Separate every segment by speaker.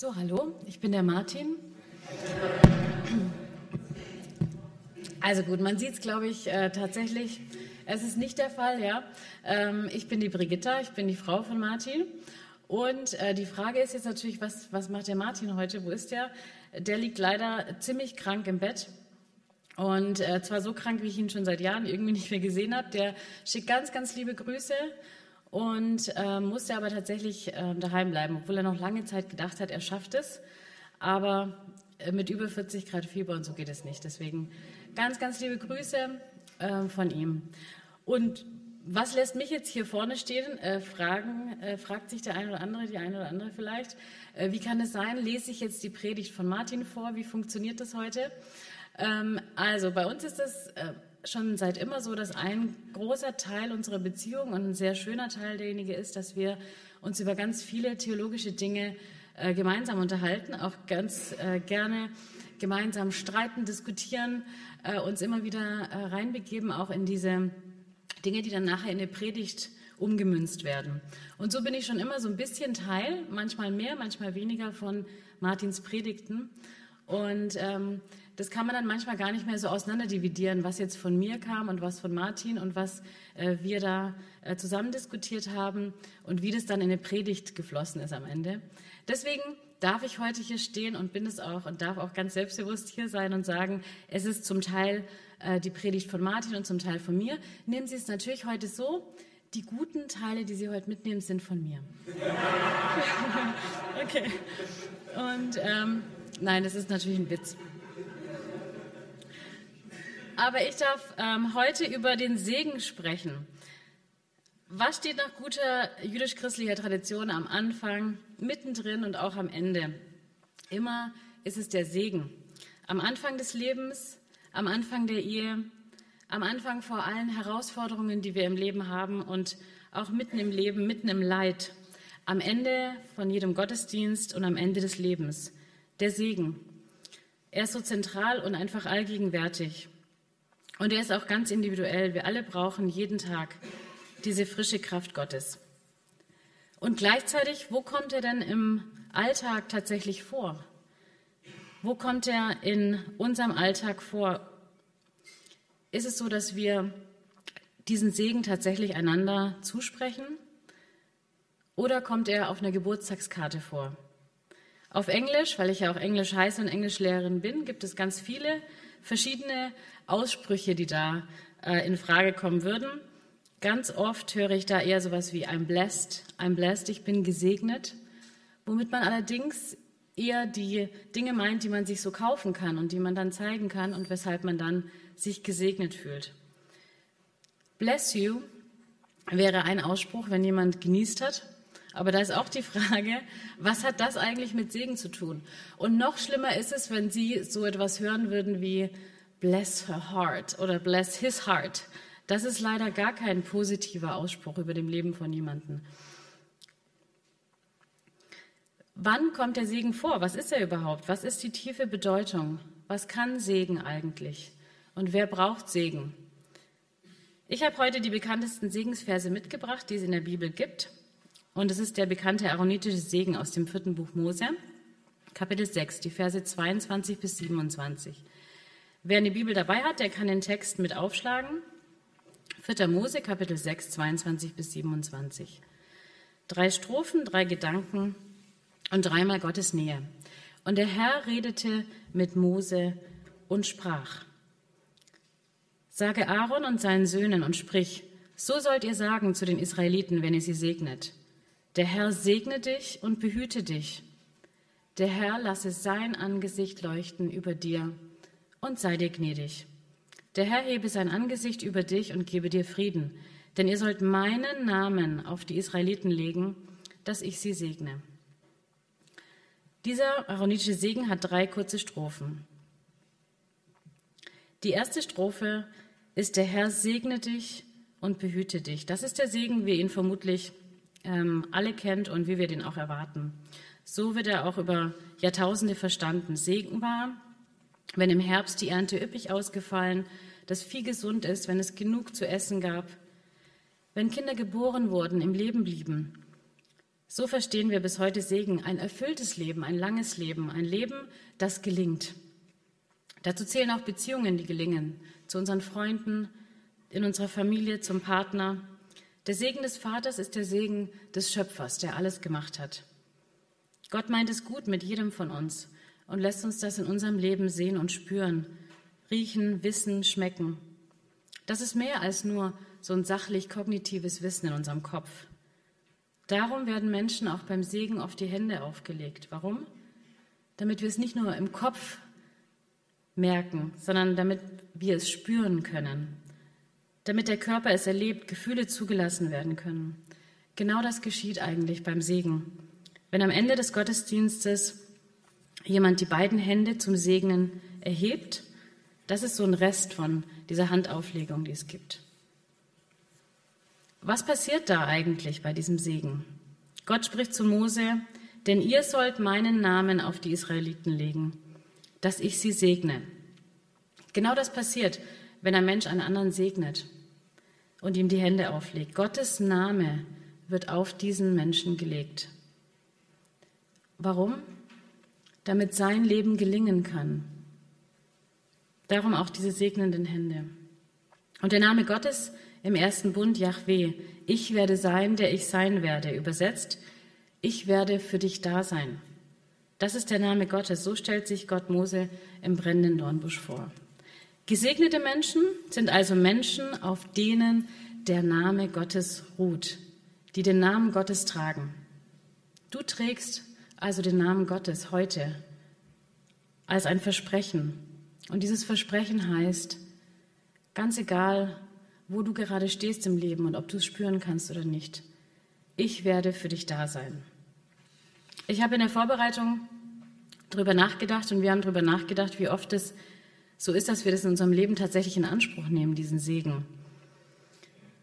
Speaker 1: So, hallo, ich bin der Martin. Also gut, man sieht es, glaube ich, äh, tatsächlich. Es ist nicht der Fall, ja. Ähm, ich bin die Brigitta, ich bin die Frau von Martin. Und äh, die Frage ist jetzt natürlich, was, was macht der Martin heute? Wo ist der? Der liegt leider ziemlich krank im Bett. Und äh, zwar so krank, wie ich ihn schon seit Jahren irgendwie nicht mehr gesehen habe. Der schickt ganz, ganz liebe Grüße und äh, musste aber tatsächlich äh, daheim bleiben, obwohl er noch lange Zeit gedacht hat, er schafft es. Aber äh, mit über 40 Grad Fieber und so geht es nicht. Deswegen ganz, ganz liebe Grüße äh, von ihm. Und was lässt mich jetzt hier vorne stehen? Äh, fragen, äh, fragt sich der eine oder andere, die eine oder andere vielleicht. wie kann es sein? Lese ich jetzt die Predigt von Martin vor? Wie funktioniert das heute? Ähm, also bei uns ist es schon seit immer so, dass ein großer Teil unserer Beziehung und ein sehr schöner Teil derjenige ist, dass wir uns über ganz viele theologische Dinge äh, gemeinsam unterhalten, auch ganz äh, gerne gemeinsam streiten, diskutieren, äh, uns immer wieder äh, reinbegeben, auch in diese Dinge, die dann nachher in eine Predigt umgemünzt werden. Und so bin ich schon immer so ein bisschen Teil, manchmal mehr, manchmal weniger von Martins Predigten. Und ähm, das kann man dann manchmal gar nicht mehr so auseinanderdividieren, was jetzt von mir kam und was von Martin und was äh, wir da äh, zusammen diskutiert haben und wie das dann in eine Predigt geflossen ist am Ende. Deswegen darf ich heute hier stehen und bin es auch und darf auch ganz selbstbewusst hier sein und sagen, es ist zum Teil äh, die Predigt von Martin und zum Teil von mir. Nehmen Sie es natürlich heute so, die guten Teile, die Sie heute mitnehmen, sind von mir. okay. Und ähm, nein, das ist natürlich ein Witz. Aber ich darf ähm, heute über den Segen sprechen. Was steht nach guter jüdisch-christlicher Tradition am Anfang, mittendrin und auch am Ende? Immer ist es der Segen. Am Anfang des Lebens, am Anfang der Ehe, am Anfang vor allen Herausforderungen, die wir im Leben haben und auch mitten im Leben, mitten im Leid. Am Ende von jedem Gottesdienst und am Ende des Lebens. Der Segen. Er ist so zentral und einfach allgegenwärtig. Und er ist auch ganz individuell. Wir alle brauchen jeden Tag diese frische Kraft Gottes. Und gleichzeitig, wo kommt er denn im Alltag tatsächlich vor? Wo kommt er in unserem Alltag vor? Ist es so, dass wir diesen Segen tatsächlich einander zusprechen? Oder kommt er auf einer Geburtstagskarte vor? Auf Englisch, weil ich ja auch Englisch heiße und Englischlehrerin bin, gibt es ganz viele verschiedene Aussprüche, die da äh, in Frage kommen würden. Ganz oft höre ich da eher sowas wie I'm blessed, I'm blessed, ich bin gesegnet, womit man allerdings eher die Dinge meint, die man sich so kaufen kann und die man dann zeigen kann und weshalb man dann sich gesegnet fühlt. Bless you wäre ein Ausspruch, wenn jemand genießt hat. Aber da ist auch die Frage, was hat das eigentlich mit Segen zu tun? Und noch schlimmer ist es, wenn Sie so etwas hören würden wie bless her heart oder bless his heart. Das ist leider gar kein positiver Ausspruch über dem Leben von jemandem. Wann kommt der Segen vor? Was ist er überhaupt? Was ist die tiefe Bedeutung? Was kann Segen eigentlich? Und wer braucht Segen? Ich habe heute die bekanntesten Segensverse mitgebracht, die es in der Bibel gibt. Und es ist der bekannte aaronitische Segen aus dem vierten Buch Mose, Kapitel 6, die Verse 22 bis 27. Wer eine Bibel dabei hat, der kann den Text mit aufschlagen. 4. Mose, Kapitel 6, 22 bis 27. Drei Strophen, drei Gedanken und dreimal Gottes Nähe. Und der Herr redete mit Mose und sprach. Sage Aaron und seinen Söhnen und sprich, so sollt ihr sagen zu den Israeliten, wenn ihr sie segnet. Der Herr segne dich und behüte dich. Der Herr lasse sein Angesicht leuchten über dir und sei dir gnädig. Der Herr hebe sein Angesicht über dich und gebe dir Frieden, denn ihr sollt meinen Namen auf die Israeliten legen, dass ich sie segne. Dieser aaronitische Segen hat drei kurze Strophen. Die erste Strophe ist, der Herr segne dich und behüte dich. Das ist der Segen, wie ihn vermutlich ähm, alle kennt und wie wir den auch erwarten. So wird er auch über Jahrtausende verstanden. Segen war, wenn im Herbst die Ernte üppig ausgefallen, das Vieh gesund ist, wenn es genug zu essen gab, wenn Kinder geboren wurden, im Leben blieben. So verstehen wir bis heute Segen, ein erfülltes Leben, ein langes Leben, ein Leben, das gelingt. Dazu zählen auch Beziehungen, die gelingen, zu unseren Freunden, in unserer Familie, zum Partner. Der Segen des Vaters ist der Segen des Schöpfers, der alles gemacht hat. Gott meint es gut mit jedem von uns und lässt uns das in unserem Leben sehen und spüren, riechen, wissen, schmecken. Das ist mehr als nur so ein sachlich kognitives Wissen in unserem Kopf. Darum werden Menschen auch beim Segen auf die Hände aufgelegt. Warum? Damit wir es nicht nur im Kopf merken, sondern damit wir es spüren können. Damit der Körper es erlebt, Gefühle zugelassen werden können. Genau das geschieht eigentlich beim Segen. Wenn am Ende des Gottesdienstes jemand die beiden Hände zum Segnen erhebt, das ist so ein Rest von dieser Handauflegung, die es gibt. Was passiert da eigentlich bei diesem Segen? Gott spricht zu Mose, denn ihr sollt meinen Namen auf die Israeliten legen, dass ich sie segne. Genau das passiert, wenn ein Mensch einen anderen segnet und ihm die Hände auflegt. Gottes Name wird auf diesen Menschen gelegt. Warum? Damit sein Leben gelingen kann. Darum auch diese segnenden Hände. Und der Name Gottes im ersten Bund, Yahweh, ich werde sein, der ich sein werde, übersetzt, ich werde für dich da sein. Das ist der Name Gottes. So stellt sich Gott Mose im brennenden Dornbusch vor. Gesegnete Menschen sind also Menschen, auf denen der Name Gottes ruht, die den Namen Gottes tragen. Du trägst also den Namen Gottes heute als ein Versprechen. Und dieses Versprechen heißt, ganz egal, wo du gerade stehst im Leben und ob du es spüren kannst oder nicht, ich werde für dich da sein. Ich habe in der Vorbereitung darüber nachgedacht und wir haben darüber nachgedacht, wie oft es so ist, dass wir das in unserem Leben tatsächlich in Anspruch nehmen, diesen Segen.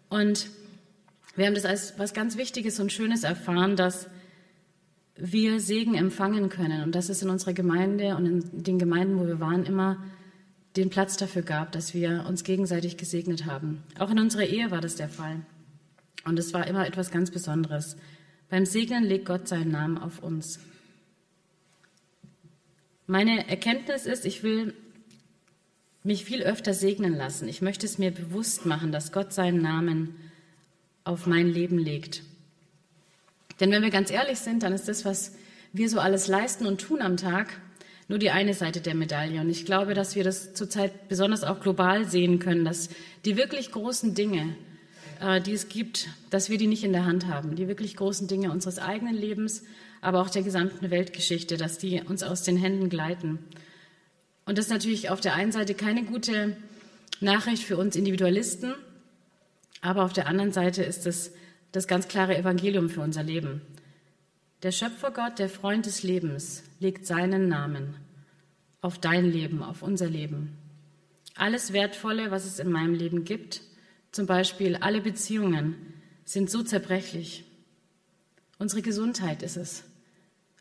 Speaker 1: Und wir haben das als was ganz Wichtiges und Schönes erfahren, dass wir Segen empfangen können und dass es in unserer Gemeinde und in den Gemeinden, wo wir waren, immer den Platz dafür gab, dass wir uns gegenseitig gesegnet haben. Auch in unserer Ehe war das der Fall. Und es war immer etwas ganz Besonderes. Beim Segnen legt Gott seinen Namen auf uns. Meine Erkenntnis ist, ich will mich viel öfter segnen lassen. Ich möchte es mir bewusst machen, dass Gott seinen Namen auf mein Leben legt. Denn wenn wir ganz ehrlich sind, dann ist das, was wir so alles leisten und tun am Tag, nur die eine Seite der Medaille. Und ich glaube, dass wir das zurzeit besonders auch global sehen können, dass die wirklich großen Dinge, äh, die es gibt, dass wir die nicht in der Hand haben. Die wirklich großen Dinge unseres eigenen Lebens, aber auch der gesamten Weltgeschichte, dass die uns aus den Händen gleiten. Und das ist natürlich auf der einen Seite keine gute Nachricht für uns Individualisten, aber auf der anderen Seite ist es das ganz klare Evangelium für unser Leben. Der Schöpfergott, der Freund des Lebens, legt seinen Namen auf dein Leben, auf unser Leben. Alles Wertvolle, was es in meinem Leben gibt, zum Beispiel alle Beziehungen, sind so zerbrechlich. Unsere Gesundheit ist es,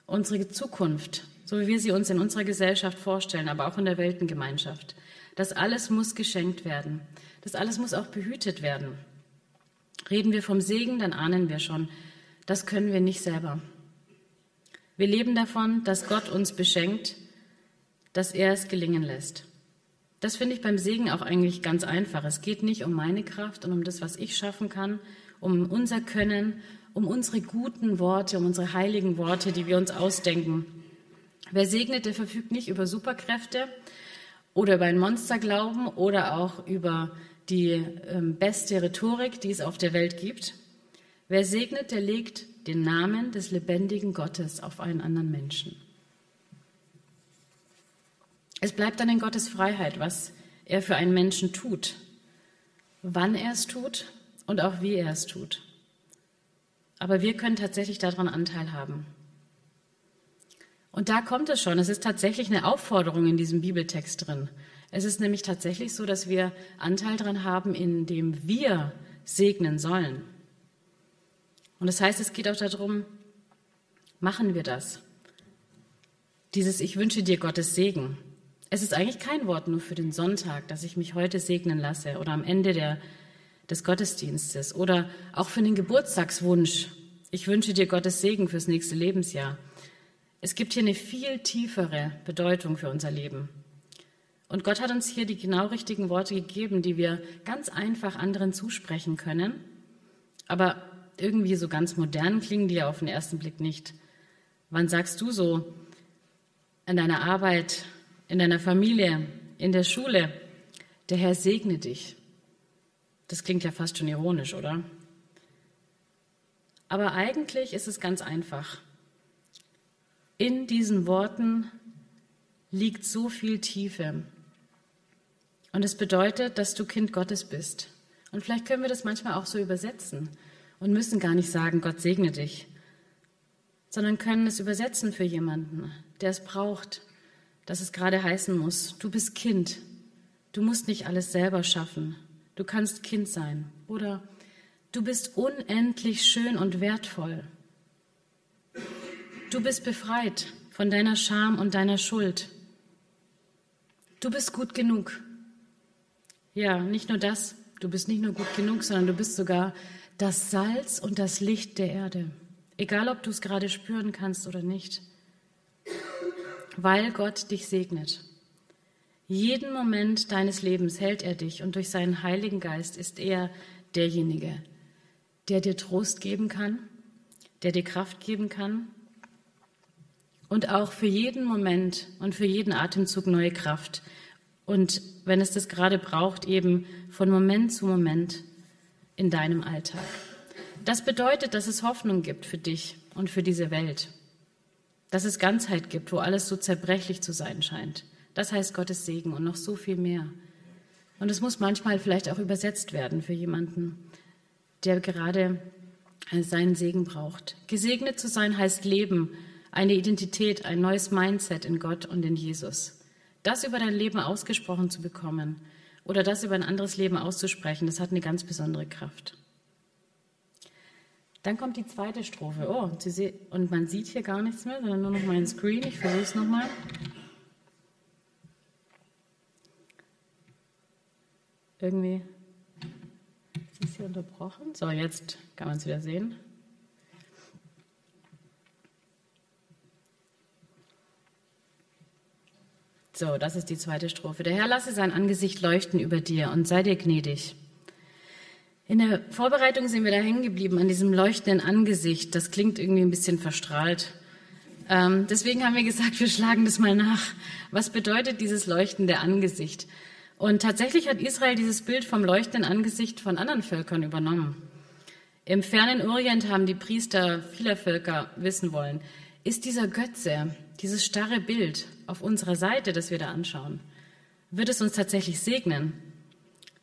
Speaker 1: unsere Zukunft, so wie wir sie uns in unserer Gesellschaft vorstellen, aber auch in der Weltengemeinschaft. Das alles muss geschenkt werden. Das alles muss auch behütet werden. Reden wir vom Segen, dann ahnen wir schon, das können wir nicht selber. Wir leben davon, dass Gott uns beschenkt, dass er es gelingen lässt. Das finde ich beim Segen auch eigentlich ganz einfach. Es geht nicht um meine Kraft und um das, was ich schaffen kann, um unser Können, um unsere guten Worte, um unsere heiligen Worte, die wir uns ausdenken. Wer segnet, der verfügt nicht über Superkräfte oder über einen Monsterglauben oder auch über die ähm, beste Rhetorik, die es auf der Welt gibt. Wer segnet, der legt den Namen des lebendigen Gottes auf einen anderen Menschen. Es bleibt dann in Gottes Freiheit, was er für einen Menschen tut, wann er es tut und auch wie er es tut. Aber wir können tatsächlich daran Anteil haben. Und da kommt es schon. Es ist tatsächlich eine Aufforderung in diesem Bibeltext drin. Es ist nämlich tatsächlich so, dass wir Anteil daran haben, indem wir segnen sollen. Und das heißt, es geht auch darum, machen wir das? Dieses Ich wünsche dir Gottes Segen. Es ist eigentlich kein Wort nur für den Sonntag, dass ich mich heute segnen lasse oder am Ende der, des Gottesdienstes oder auch für den Geburtstagswunsch. Ich wünsche dir Gottes Segen fürs nächste Lebensjahr. Es gibt hier eine viel tiefere Bedeutung für unser Leben. Und Gott hat uns hier die genau richtigen Worte gegeben, die wir ganz einfach anderen zusprechen können. Aber irgendwie so ganz modern klingen die ja auf den ersten Blick nicht. Wann sagst du so in deiner Arbeit, in deiner Familie, in der Schule, der Herr segne dich? Das klingt ja fast schon ironisch, oder? Aber eigentlich ist es ganz einfach. In diesen Worten liegt so viel Tiefe. Und es bedeutet, dass du Kind Gottes bist. Und vielleicht können wir das manchmal auch so übersetzen und müssen gar nicht sagen, Gott segne dich, sondern können es übersetzen für jemanden, der es braucht, dass es gerade heißen muss, du bist Kind, du musst nicht alles selber schaffen, du kannst Kind sein oder du bist unendlich schön und wertvoll. Du bist befreit von deiner Scham und deiner Schuld. Du bist gut genug. Ja, nicht nur das, du bist nicht nur gut genug, sondern du bist sogar das Salz und das Licht der Erde. Egal, ob du es gerade spüren kannst oder nicht. Weil Gott dich segnet. Jeden Moment deines Lebens hält er dich und durch seinen Heiligen Geist ist er derjenige, der dir Trost geben kann, der dir Kraft geben kann und auch für jeden Moment und für jeden Atemzug neue Kraft. Und wenn es das gerade braucht, eben von Moment zu Moment in deinem Alltag. Das bedeutet, dass es Hoffnung gibt für dich und für diese Welt. Dass es Ganzheit gibt, wo alles so zerbrechlich zu sein scheint. Das heißt Gottes Segen und noch so viel mehr. Und es muss manchmal vielleicht auch übersetzt werden für jemanden, der gerade seinen Segen braucht. Gesegnet zu sein heißt Leben, eine Identität, ein neues Mindset in Gott und in Jesus. Das über dein Leben ausgesprochen zu bekommen oder das über ein anderes Leben auszusprechen, das hat eine ganz besondere Kraft. Dann kommt die zweite Strophe. Oh, und man sieht hier gar nichts mehr, sondern nur noch meinen Screen. Ich versuche es nochmal. Irgendwie ist es hier unterbrochen. So, jetzt kann man es wieder sehen. So, das ist die zweite Strophe. Der Herr lasse sein Angesicht leuchten über dir und sei dir gnädig. In der Vorbereitung sind wir da hängen geblieben an diesem leuchtenden Angesicht. Das klingt irgendwie ein bisschen verstrahlt. Ähm, deswegen haben wir gesagt, wir schlagen das mal nach. Was bedeutet dieses leuchtende Angesicht? Und tatsächlich hat Israel dieses Bild vom leuchtenden Angesicht von anderen Völkern übernommen. Im fernen Orient haben die Priester vieler Völker wissen wollen, ist dieser Götze, dieses starre Bild auf unserer Seite, das wir da anschauen, wird es uns tatsächlich segnen?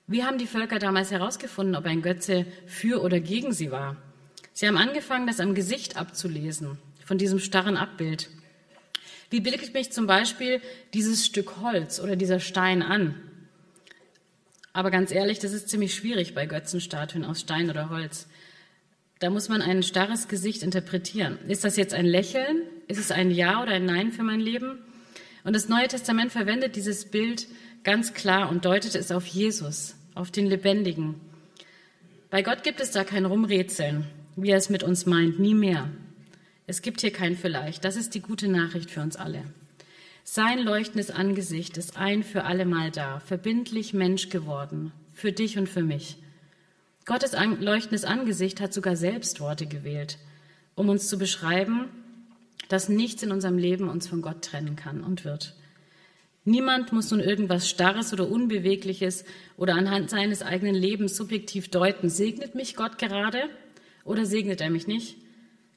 Speaker 1: Wie haben die Völker damals herausgefunden, ob ein Götze für oder gegen sie war? Sie haben angefangen, das am Gesicht abzulesen, von diesem starren Abbild. Wie bildet mich zum Beispiel dieses Stück Holz oder dieser Stein an? Aber ganz ehrlich, das ist ziemlich schwierig bei Götzenstatuen aus Stein oder Holz. Da muss man ein starres Gesicht interpretieren. Ist das jetzt ein Lächeln? Ist es ein Ja oder ein Nein für mein Leben? Und das Neue Testament verwendet dieses Bild ganz klar und deutet es auf Jesus, auf den Lebendigen. Bei Gott gibt es da kein Rumrätseln, wie er es mit uns meint, nie mehr. Es gibt hier kein Vielleicht. Das ist die gute Nachricht für uns alle. Sein leuchtendes Angesicht ist ein für allemal da, verbindlich Mensch geworden, für dich und für mich. Gottes leuchtendes Angesicht hat sogar selbst Worte gewählt, um uns zu beschreiben, dass nichts in unserem Leben uns von Gott trennen kann und wird. Niemand muss nun irgendwas Starres oder Unbewegliches oder anhand seines eigenen Lebens subjektiv deuten. Segnet mich Gott gerade oder segnet er mich nicht?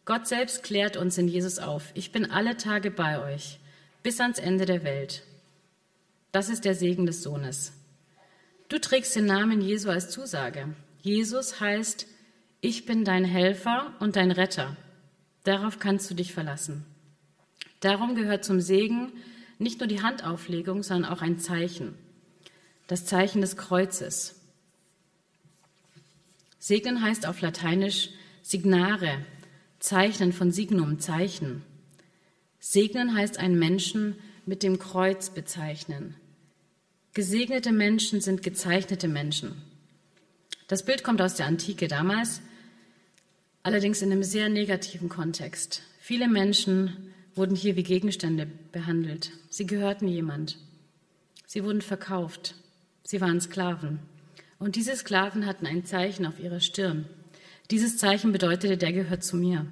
Speaker 1: Gott selbst klärt uns in Jesus auf. Ich bin alle Tage bei euch, bis ans Ende der Welt. Das ist der Segen des Sohnes. Du trägst den Namen Jesu als Zusage. Jesus heißt, ich bin dein Helfer und dein Retter. Darauf kannst du dich verlassen. Darum gehört zum Segen nicht nur die Handauflegung, sondern auch ein Zeichen. Das Zeichen des Kreuzes. Segnen heißt auf Lateinisch signare, Zeichnen von Signum, Zeichen. Segnen heißt einen Menschen mit dem Kreuz bezeichnen. Gesegnete Menschen sind gezeichnete Menschen. Das Bild kommt aus der Antike damals. Allerdings in einem sehr negativen Kontext. Viele Menschen wurden hier wie Gegenstände behandelt. Sie gehörten jemand. Sie wurden verkauft. Sie waren Sklaven. Und diese Sklaven hatten ein Zeichen auf ihrer Stirn. Dieses Zeichen bedeutete, der gehört zu mir.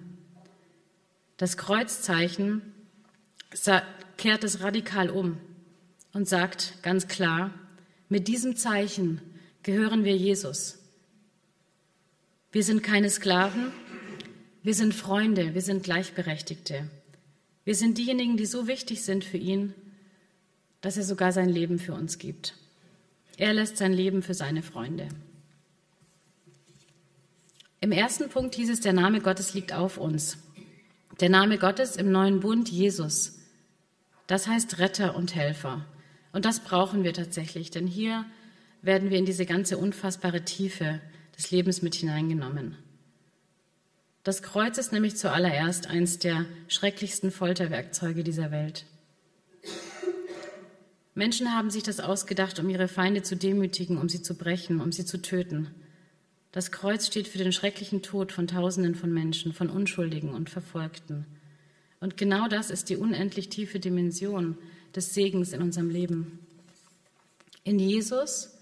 Speaker 1: Das Kreuzzeichen kehrt es radikal um und sagt ganz klar, mit diesem Zeichen gehören wir Jesus. Wir sind keine Sklaven, wir sind Freunde, wir sind Gleichberechtigte. Wir sind diejenigen, die so wichtig sind für ihn, dass er sogar sein Leben für uns gibt. Er lässt sein Leben für seine Freunde. Im ersten Punkt hieß es, der Name Gottes liegt auf uns. Der Name Gottes im neuen Bund, Jesus. Das heißt Retter und Helfer. Und das brauchen wir tatsächlich, denn hier werden wir in diese ganze unfassbare Tiefe des Lebens mit hineingenommen. Das Kreuz ist nämlich zuallererst eines der schrecklichsten Folterwerkzeuge dieser Welt. Menschen haben sich das ausgedacht, um ihre Feinde zu demütigen, um sie zu brechen, um sie zu töten. Das Kreuz steht für den schrecklichen Tod von Tausenden von Menschen, von Unschuldigen und Verfolgten. Und genau das ist die unendlich tiefe Dimension des Segens in unserem Leben. In Jesus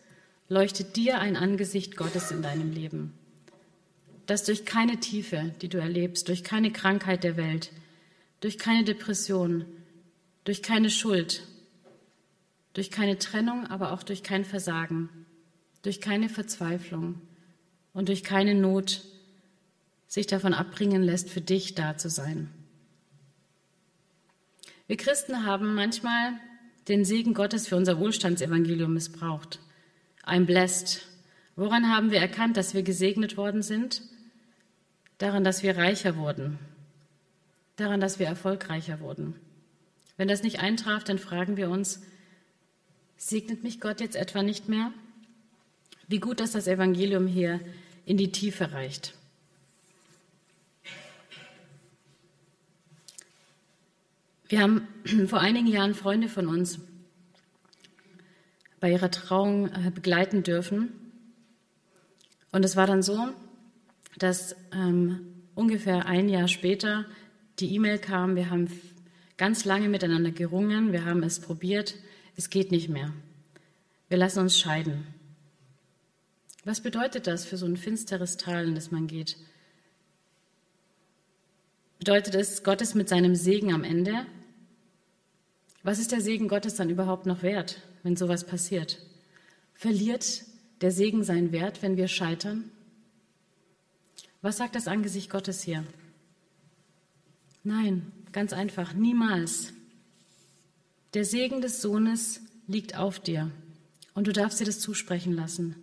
Speaker 1: leuchtet dir ein Angesicht Gottes in deinem Leben dass durch keine Tiefe, die du erlebst, durch keine Krankheit der Welt, durch keine Depression, durch keine Schuld, durch keine Trennung, aber auch durch kein Versagen, durch keine Verzweiflung und durch keine Not sich davon abbringen lässt, für dich da zu sein. Wir Christen haben manchmal den Segen Gottes für unser Wohlstandsevangelium missbraucht. I'm blessed. Woran haben wir erkannt, dass wir gesegnet worden sind? Daran, dass wir reicher wurden, daran, dass wir erfolgreicher wurden. Wenn das nicht eintraf, dann fragen wir uns, segnet mich Gott jetzt etwa nicht mehr? Wie gut, dass das Evangelium hier in die Tiefe reicht. Wir haben vor einigen Jahren Freunde von uns bei ihrer Trauung äh, begleiten dürfen. Und es war dann so, dass ähm, ungefähr ein Jahr später die E-Mail kam, wir haben ganz lange miteinander gerungen, wir haben es probiert, es geht nicht mehr. Wir lassen uns scheiden. Was bedeutet das für so ein finsteres Tal, in das man geht? Bedeutet es, Gott ist mit seinem Segen am Ende? Was ist der Segen Gottes dann überhaupt noch wert, wenn sowas passiert? Verliert der Segen seinen Wert, wenn wir scheitern? Was sagt das Angesicht Gottes hier? Nein, ganz einfach, niemals. Der Segen des Sohnes liegt auf dir und du darfst dir das zusprechen lassen.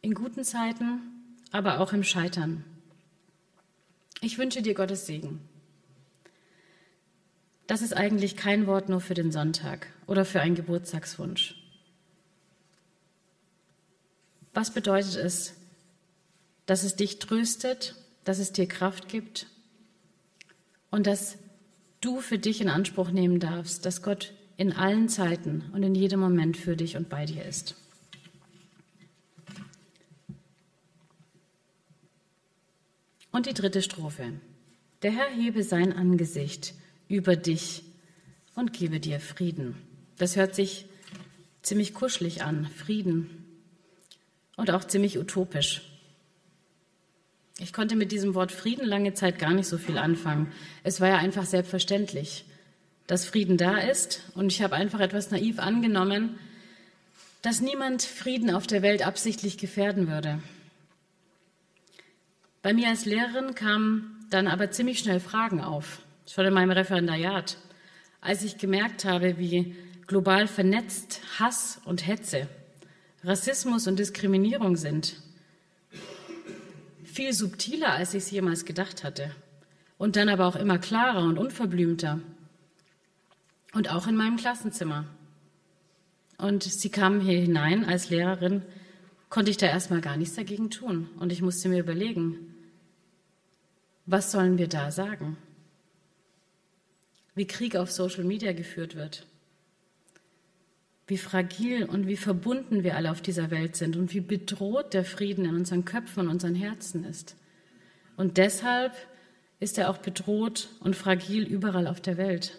Speaker 1: In guten Zeiten, aber auch im Scheitern. Ich wünsche dir Gottes Segen. Das ist eigentlich kein Wort nur für den Sonntag oder für einen Geburtstagswunsch. Was bedeutet es, dass es dich tröstet, dass es dir Kraft gibt und dass du für dich in Anspruch nehmen darfst, dass Gott in allen Zeiten und in jedem Moment für dich und bei dir ist. Und die dritte Strophe. Der Herr hebe sein Angesicht über dich und gebe dir Frieden. Das hört sich ziemlich kuschelig an, Frieden. Und auch ziemlich utopisch. Ich konnte mit diesem Wort Frieden lange Zeit gar nicht so viel anfangen. Es war ja einfach selbstverständlich, dass Frieden da ist. Und ich habe einfach etwas naiv angenommen, dass niemand Frieden auf der Welt absichtlich gefährden würde. Bei mir als Lehrerin kamen dann aber ziemlich schnell Fragen auf, schon in meinem Referendariat, als ich gemerkt habe, wie global vernetzt Hass und Hetze, Rassismus und Diskriminierung sind viel subtiler, als ich es jemals gedacht hatte. Und dann aber auch immer klarer und unverblümter. Und auch in meinem Klassenzimmer. Und sie kam hier hinein als Lehrerin, konnte ich da erstmal gar nichts dagegen tun. Und ich musste mir überlegen, was sollen wir da sagen? Wie Krieg auf Social Media geführt wird wie fragil und wie verbunden wir alle auf dieser Welt sind und wie bedroht der Frieden in unseren Köpfen und unseren Herzen ist. Und deshalb ist er auch bedroht und fragil überall auf der Welt.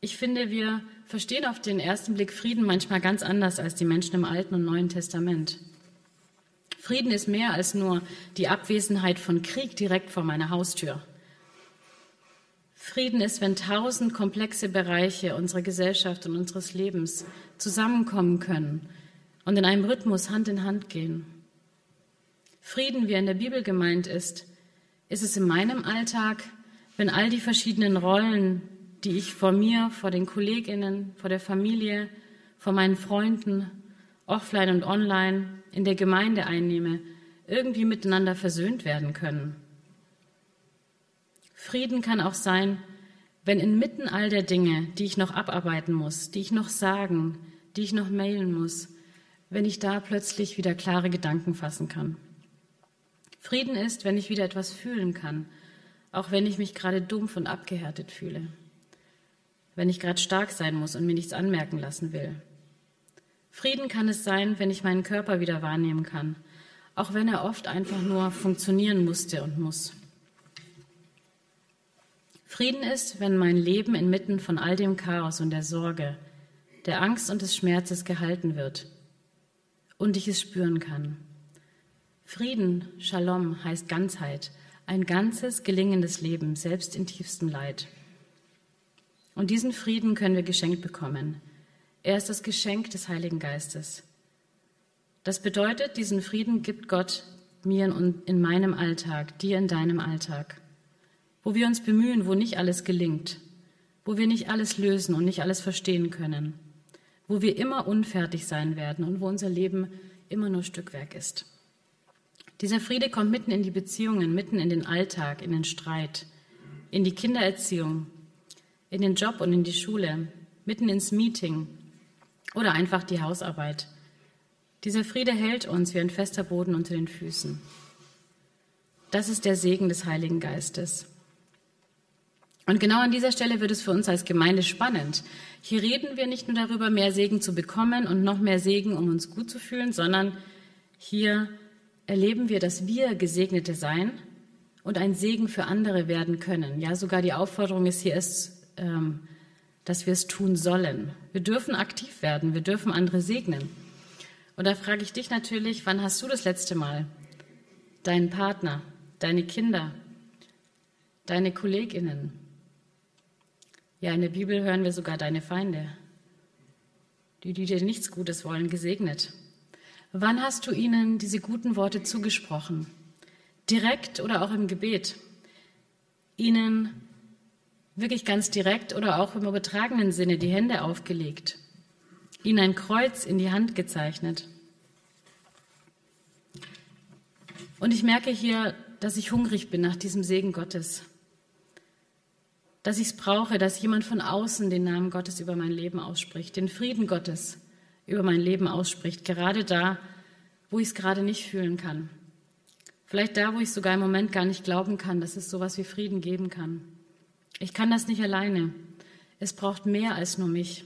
Speaker 1: Ich finde, wir verstehen auf den ersten Blick Frieden manchmal ganz anders als die Menschen im Alten und Neuen Testament. Frieden ist mehr als nur die Abwesenheit von Krieg direkt vor meiner Haustür. Frieden ist, wenn tausend komplexe Bereiche unserer Gesellschaft und unseres Lebens zusammenkommen können und in einem Rhythmus Hand in Hand gehen. Frieden, wie er in der Bibel gemeint ist, ist es in meinem Alltag, wenn all die verschiedenen Rollen, die ich vor mir, vor den Kolleginnen, vor der Familie, vor meinen Freunden, offline und online, in der Gemeinde einnehme, irgendwie miteinander versöhnt werden können. Frieden kann auch sein, wenn inmitten all der Dinge, die ich noch abarbeiten muss, die ich noch sagen, die ich noch mailen muss, wenn ich da plötzlich wieder klare Gedanken fassen kann. Frieden ist, wenn ich wieder etwas fühlen kann, auch wenn ich mich gerade dumpf und abgehärtet fühle. Wenn ich gerade stark sein muss und mir nichts anmerken lassen will. Frieden kann es sein, wenn ich meinen Körper wieder wahrnehmen kann, auch wenn er oft einfach nur funktionieren musste und muss. Frieden ist, wenn mein Leben inmitten von all dem Chaos und der Sorge, der Angst und des Schmerzes gehalten wird und ich es spüren kann. Frieden, Shalom, heißt Ganzheit, ein ganzes, gelingendes Leben, selbst in tiefstem Leid. Und diesen Frieden können wir geschenkt bekommen. Er ist das Geschenk des Heiligen Geistes. Das bedeutet, diesen Frieden gibt Gott mir in meinem Alltag, dir in deinem Alltag, wo wir uns bemühen, wo nicht alles gelingt, wo wir nicht alles lösen und nicht alles verstehen können, wo wir immer unfertig sein werden und wo unser Leben immer nur Stückwerk ist. Dieser Friede kommt mitten in die Beziehungen, mitten in den Alltag, in den Streit, in die Kindererziehung, in den Job und in die Schule, mitten ins Meeting oder einfach die Hausarbeit. Dieser Friede hält uns wie ein fester Boden unter den Füßen. Das ist der Segen des Heiligen Geistes. Und genau an dieser Stelle wird es für uns als Gemeinde spannend. Hier reden wir nicht nur darüber, mehr Segen zu bekommen und noch mehr Segen, um uns gut zu fühlen, sondern hier erleben wir, dass wir Gesegnete sein und ein Segen für andere werden können. Ja, sogar die Aufforderung ist hier, ist, ähm, dass wir es tun sollen. Wir dürfen aktiv werden, wir dürfen andere segnen. Und da frage ich dich natürlich, wann hast du das letzte Mal deinen Partner, deine Kinder, deine Kolleginnen? Ja, in der Bibel hören wir sogar deine Feinde, die, die dir nichts Gutes wollen, gesegnet. Wann hast du ihnen diese guten Worte zugesprochen? Direkt oder auch im Gebet? Ihnen wirklich ganz direkt oder auch im übertragenen Sinne die Hände aufgelegt? Ihnen ein Kreuz in die Hand gezeichnet? Und ich merke hier, dass ich hungrig bin nach diesem Segen Gottes. Dass ich es brauche, dass jemand von außen den Namen Gottes über mein Leben ausspricht, den Frieden Gottes über mein Leben ausspricht, gerade da, wo ich es gerade nicht fühlen kann. Vielleicht da, wo ich sogar im Moment gar nicht glauben kann, dass es sowas wie Frieden geben kann. Ich kann das nicht alleine. Es braucht mehr als nur mich,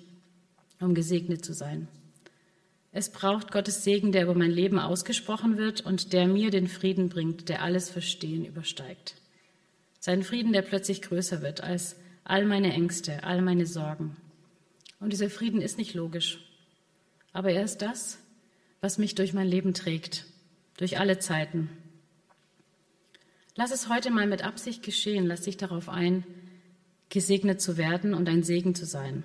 Speaker 1: um gesegnet zu sein. Es braucht Gottes Segen, der über mein Leben ausgesprochen wird und der mir den Frieden bringt, der alles Verstehen übersteigt. Sein Frieden, der plötzlich größer wird als all meine Ängste, all meine Sorgen. Und dieser Frieden ist nicht logisch. Aber er ist das, was mich durch mein Leben trägt, durch alle Zeiten. Lass es heute mal mit Absicht geschehen, lass dich darauf ein, gesegnet zu werden und ein Segen zu sein.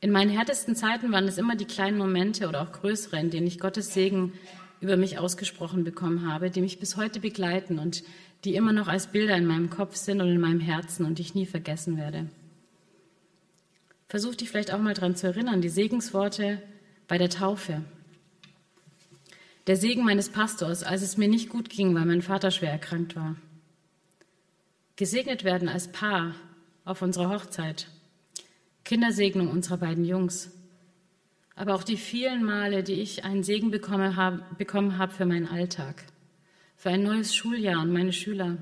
Speaker 1: In meinen härtesten Zeiten waren es immer die kleinen Momente oder auch größere, in denen ich Gottes Segen über mich ausgesprochen bekommen habe, die mich bis heute begleiten und die immer noch als Bilder in meinem Kopf sind und in meinem Herzen und ich nie vergessen werde. Versuch dich vielleicht auch mal daran zu erinnern, die Segensworte bei der Taufe. Der Segen meines Pastors, als es mir nicht gut ging, weil mein Vater schwer erkrankt war. Gesegnet werden als Paar auf unserer Hochzeit. Kindersegnung unserer beiden Jungs. Aber auch die vielen Male, die ich einen Segen bekommen habe, bekommen habe für meinen Alltag, für ein neues Schuljahr und meine Schüler.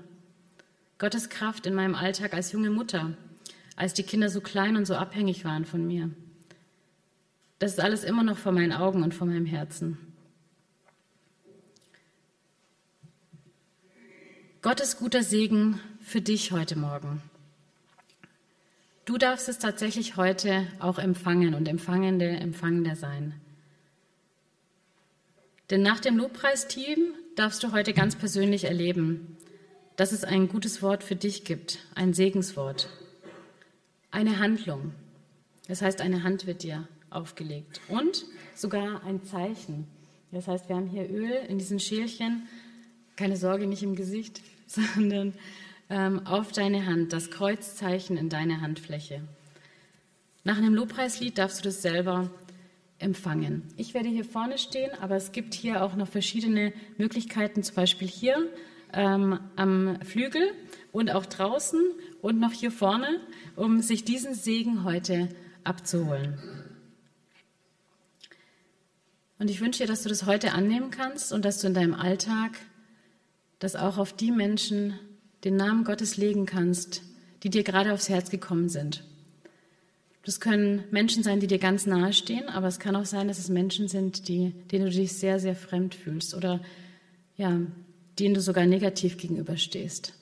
Speaker 1: Gottes Kraft in meinem Alltag als junge Mutter, als die Kinder so klein und so abhängig waren von mir. Das ist alles immer noch vor meinen Augen und vor meinem Herzen. Gottes guter Segen für dich heute Morgen. Du darfst es tatsächlich heute auch empfangen und Empfangende, Empfangender sein. Denn nach dem Lobpreisteam darfst du heute ganz persönlich erleben, dass es ein gutes Wort für dich gibt, ein Segenswort, eine Handlung. Das heißt, eine Hand wird dir aufgelegt und sogar ein Zeichen. Das heißt, wir haben hier Öl in diesen Schälchen, keine Sorge, nicht im Gesicht, sondern ähm, auf deine Hand, das Kreuzzeichen in deine Handfläche. Nach einem Lobpreislied darfst du das selber empfangen. Ich werde hier vorne stehen, aber es gibt hier auch noch verschiedene Möglichkeiten, zum Beispiel hier ähm, am Flügel und auch draußen und noch hier vorne, um sich diesen Segen heute abzuholen. Und ich wünsche dir, dass du das heute annehmen kannst und dass du in deinem Alltag das auch auf die Menschen den Namen Gottes legen kannst, die dir gerade aufs Herz gekommen sind. Das können Menschen sein, die dir ganz nahe stehen, aber es kann auch sein, dass es Menschen sind, die, denen du dich sehr, sehr fremd fühlst oder ja, denen du sogar negativ gegenüberstehst.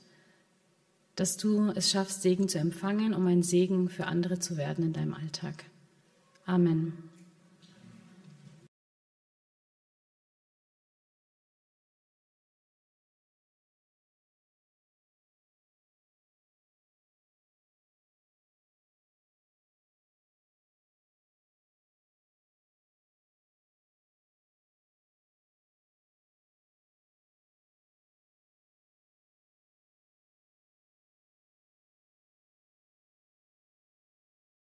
Speaker 1: Dass du es schaffst, Segen zu empfangen, um ein Segen für andere zu werden in deinem Alltag. Amen.